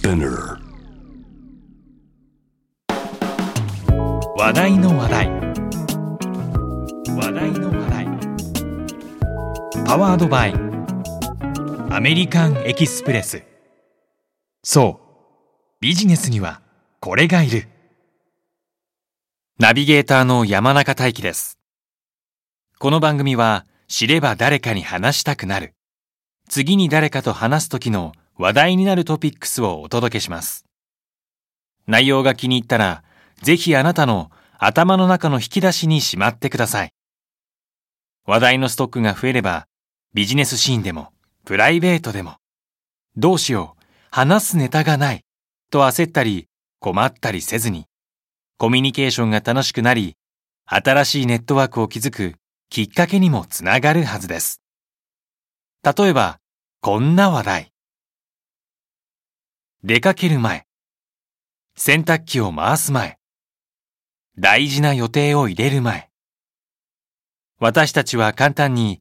Spinner 話題の話題。話題の話題。パワードバイ。アメリカンエキスプレス。そう。ビジネスにはこれがいる。ナビゲーターの山中大輝です。この番組は知れば誰かに話したくなる。次に誰かと話す時の話題になるトピックスをお届けします内容が気に入ったらぜひあなたの頭の中の引き出しにしまってください。話題のストックが増えれば、ビジネスシーンでも、プライベートでも、どうしよう、話すネタがない、と焦ったり、困ったりせずに、コミュニケーションが楽しくなり、新しいネットワークを築くきっかけにもつながるはずです。例えば、こんな話題。出かける前、洗濯機を回す前、大事な予定を入れる前。私たちは簡単に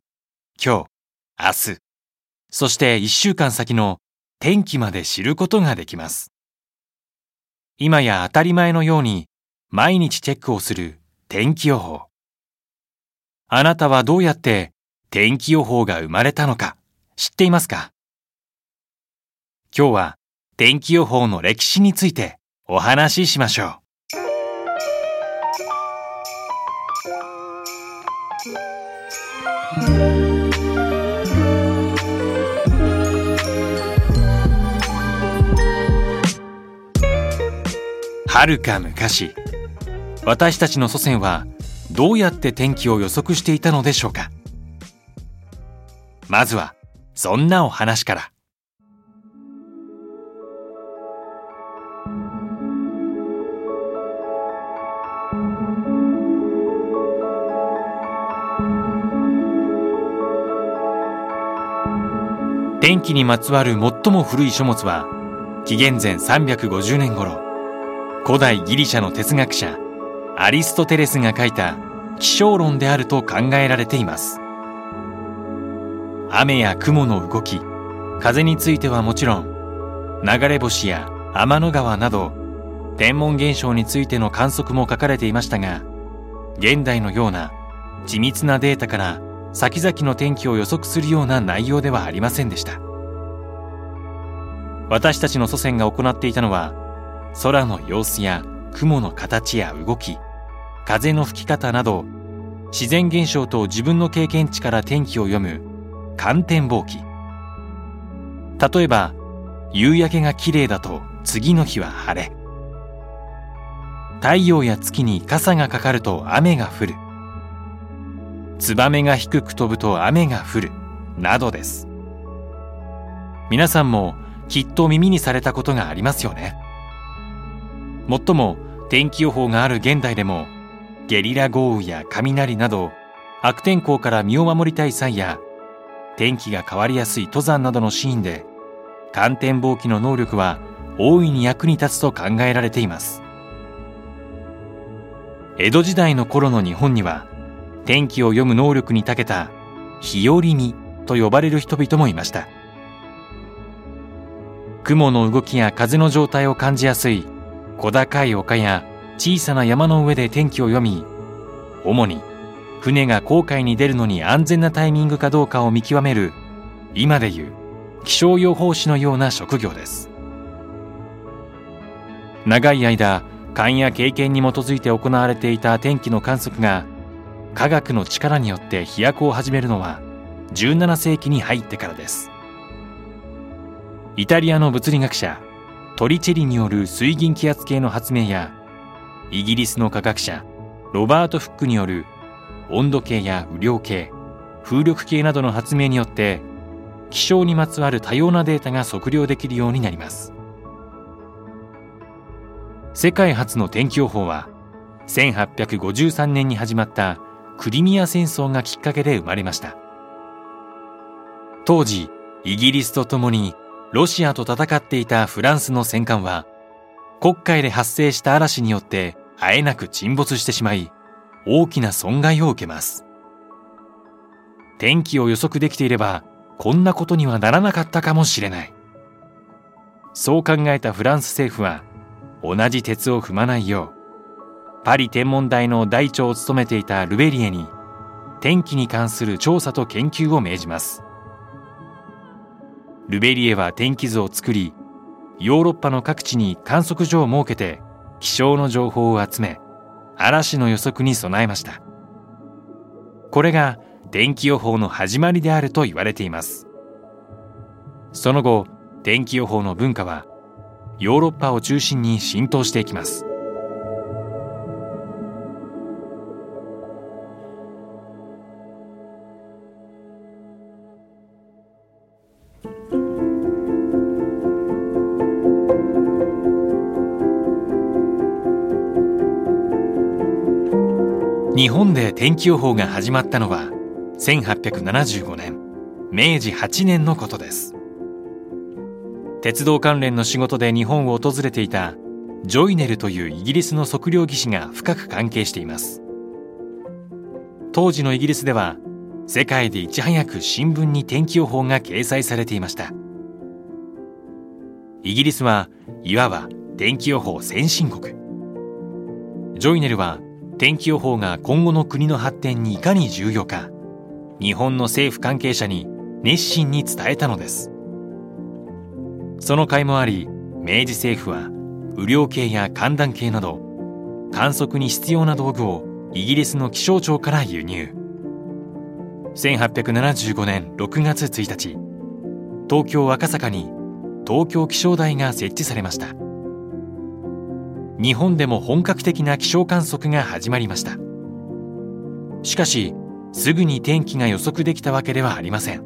今日、明日、そして一週間先の天気まで知ることができます。今や当たり前のように毎日チェックをする天気予報。あなたはどうやって天気予報が生まれたのか知っていますか？今日は天気予報の歴史についてお話ししましょう。はるか昔私たちの祖先はどうやって天気を予測していたのでしょうかまずはそんなお話から天気にまつわる最も古い書物は紀元前350年頃古代ギリシャの哲学者アリストテレスが書いた気象論であると考えられています。雨や雲の動き風についてはもちろん流れ星や天の川など天文現象についての観測も書かれていましたが現代のような緻密なデータから先々の天気を予測するような内容ではありませんでした。私たちの祖先が行っていたのは空の様子や雲の形や動き風の吹き方など自然現象と自分の経験値から天気を読む観天望気例えば夕焼けが綺麗だと次の日は晴れ。太陽や月に傘がかかると雨が降る。ツバメが低く飛ぶと雨が降るなどです。皆さんもきっと耳にされたことがありますよね。もっとも天気予報がある現代でもゲリラ豪雨や雷など悪天候から身を守りたい際や天気が変わりやすい登山などのシーンで寒天望気の能力は大いに役に立つと考えられています。江戸時代の頃の日本には天気を読む能力に長けた日和見と呼ばれる人々もいました。雲の動きや風の状態を感じやすい小高い丘や小さな山の上で天気を読み主に船が航海に出るのに安全なタイミングかどうかを見極める今でいう気象予報士のような職業です。長い間勘や経験に基づいて行われていた天気の観測が科学の力によって飛躍を始めるのは17世紀に入ってからです。イタリアの物理学者トリチェリによる水銀気圧計の発明やイギリスの科学者ロバート・フックによる温度計や雨量計風力計などの発明によって気象にまつわる多様なデータが測量できるようになります。世界初の天気予報は1853年に始まったクリミア戦争がきっかけで生まれました。当時イギリスと共にロシアと戦っていたフランスの戦艦は黒海で発生した嵐によってあえなく沈没してしまい大きな損害を受けます。天気を予測できていればこんなことにはならなかったかもしれない。そう考えたフランス政府は同じ鉄を踏まないようパリ天文台の台長を務めていたルベリエに天気に関する調査と研究を命じます。ルベリエは天気図を作りヨーロッパの各地に観測所を設けて気象の情報を集め嵐の予測に備えました。これが天気予報の始まりであると言われています。その後天気予報の文化はヨーロッパを中心に浸透していきます。日本で天気予報が始まったのは1875年明治8年のことです。鉄道関連の仕事で日本を訪れていたジョイネルというイギリスの測量技師が深く関係しています。当時のイギリスでは世界でいち早く新聞に天気予報が掲載されていました。イギリスはいわば天気予報先進国。ジョイネルは天気予報が今後の国の発展にいかに重要か日本の政府関係者に熱心に伝えたのです。その甲斐もあり明治政府は雨量計や寒暖計など観測に必要な道具をイギリスの気象庁から輸入。1875年6月1日東京赤坂に東京気象台が設置されました。日本でも本格的な気象観測が始まりました。しかしすぐに天気が予測できたわけではありません。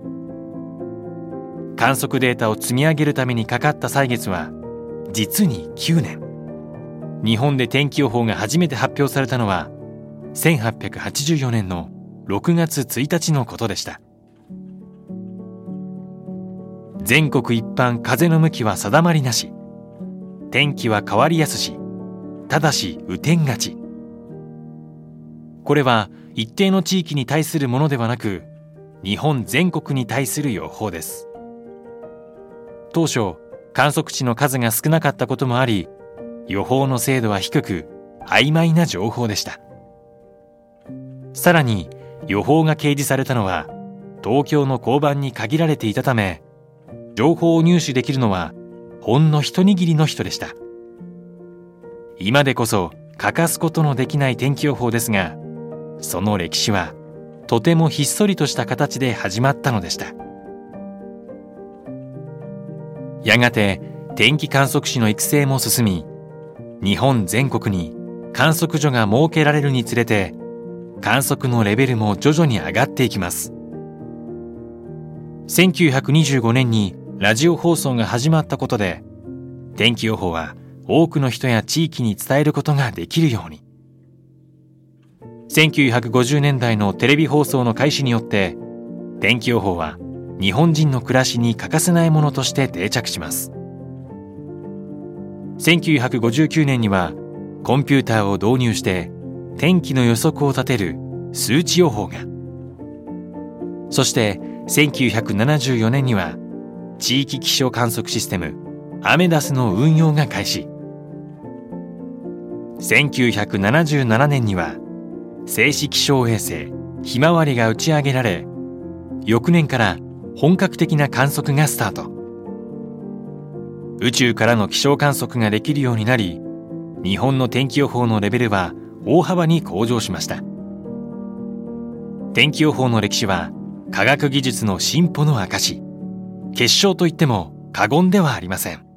観測データを積み上げるためにかかった歳月は実に9年。日本で天気予報が初めて発表されたのは1884年の6月1日のことでした。全国一般風の向きは定まりなし。天気は変わりやすしただし雨天勝ち。これは一定の地域に対するものではなく日本全国に対する予報です。当初観測値の数が少なかったこともあり予報の精度は低く曖昧な情報でした。さらに予報が掲示されたのは東京の交番に限られていたため情報を入手できるのはほんの一握りの人でした。今でこそ欠かすことのできない天気予報ですがその歴史はとてもひっそりとした形で始まったのでした。やがて天気観測士の育成も進み日本全国に観測所が設けられるにつれて観測のレベルも徐々に上がっていきます。1925年にラジオ放送が始まったことで天気予報は多くの人や地域に伝えることができるように。1950年代のテレビ放送の開始によって天気予報は日本人の暮らしに欠かせないものとして定着します。1959年にはコンピューターを導入して天気の予測を立てる数値予報が。そして1974年には地域気象観測システムアメダスの運用が開始。1977年には静止気象衛星ひまわりが打ち上げられ翌年から本格的な観測がスタート。宇宙からの気象観測ができるようになり日本の天気予報のレベルは大幅に向上しました。天気予報の歴史は科学技術の進歩の証結晶といっても過言ではありません。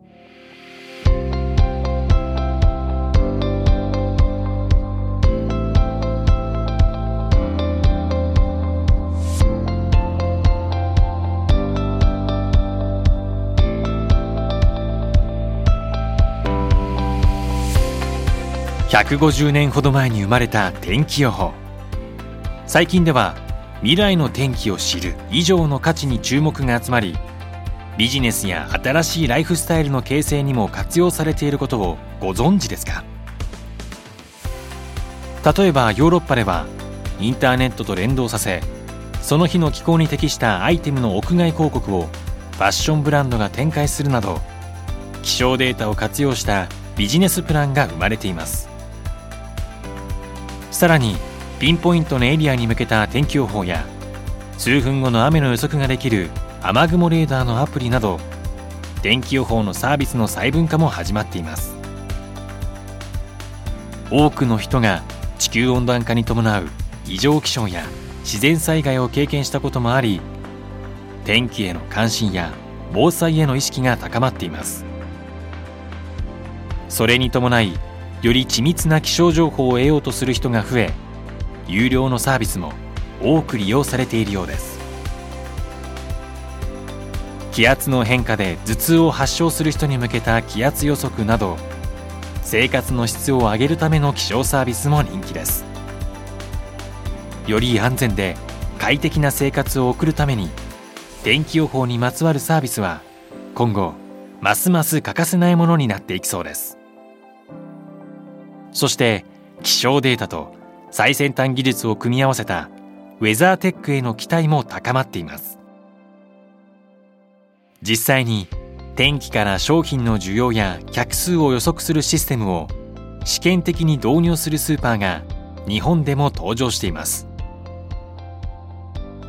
150年ほど前に生まれた天気予報。最近では未来の天気を知る以上の価値に注目が集まりビジネスや新しいライフスタイルの形成にも活用されていることをご存知ですか？例えばヨーロッパではインターネットと連動させその日の気候に適したアイテムの屋外広告をファッションブランドが展開するなど気象データを活用したビジネスプランが生まれています。さらにピンポイントのエリアに向けた天気予報や数分後の雨の予測ができる雨雲レーダーのアプリなど天気予報のサービスの細分化も始まっています。多くの人が地球温暖化に伴う異常気象や自然災害を経験したこともあり天気への関心や防災への意識が高まっています。それに伴いより緻密な気象情報を得ようとする人が増え有料のサービスも多く利用されているようです。気圧の変化で頭痛を発症する人に向けた気圧予測など生活の質を上げるための気象サービスも人気です。より安全で快適な生活を送るために天気予報にまつわるサービスは今後ますます欠かせないものになっていきそうです。そして気象データと最先端技術を組み合わせたウェザーテックへの期待も高まっています。実際に天気から商品の需要や客数を予測するシステムを試験的に導入するスーパーが日本でも登場しています。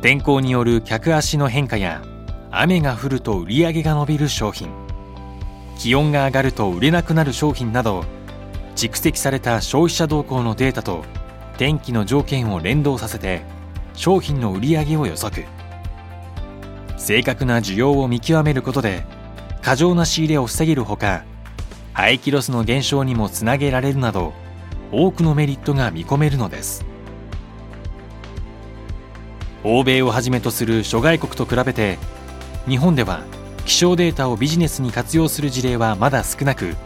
天候による客足の変化や雨が降ると売り上げが伸びる商品気温が上がると売れなくなる商品など蓄積された消費者動向のデータと天気の条件を連動させて商品の売り上げを予測。正確な需要を見極めることで過剰な仕入れを防げるほか廃棄ロスの減少にもつなげられるなど多くのメリットが見込めるのです。欧米をはじめとする諸外国と比べて日本では気象データをビジネスに活用する事例はまだ少なく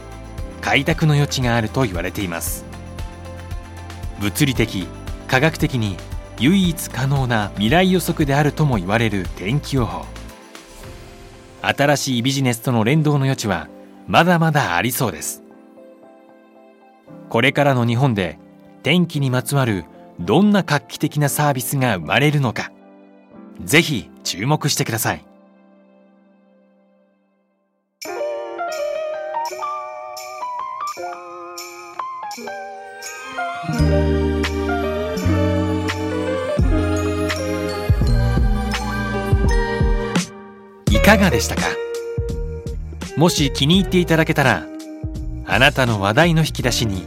開拓の余地があると言われています。物理的科学的に唯一可能な未来予測であるとも言われる天気予報。新しいビジネスとの連動の余地はまだまだありそうです。これからの日本で天気にまつわるどんな画期的なサービスが生まれるのかぜひ注目してください。かがでしたか？もし気に入っていただけたらあなたの話題の引き出しに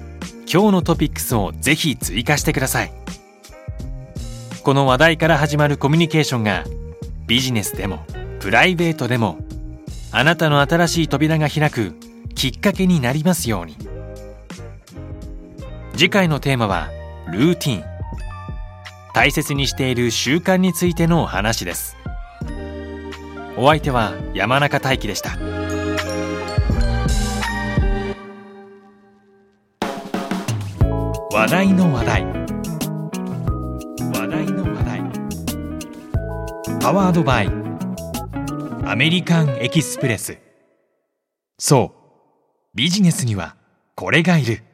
今日のトピックスをぜひ追加してください。この話題から始まるコミュニケーションがビジネスでもプライベートでもあなたの新しい扉が開くきっかけになりますように。次回のテーマはルーティン。大切にしている習慣についてのお話です。お相手は山中大輝でした。話題の話題。話題の話題。パワードバイ。アメリカンエキスプレス。そう。ビジネスにはこれがいる。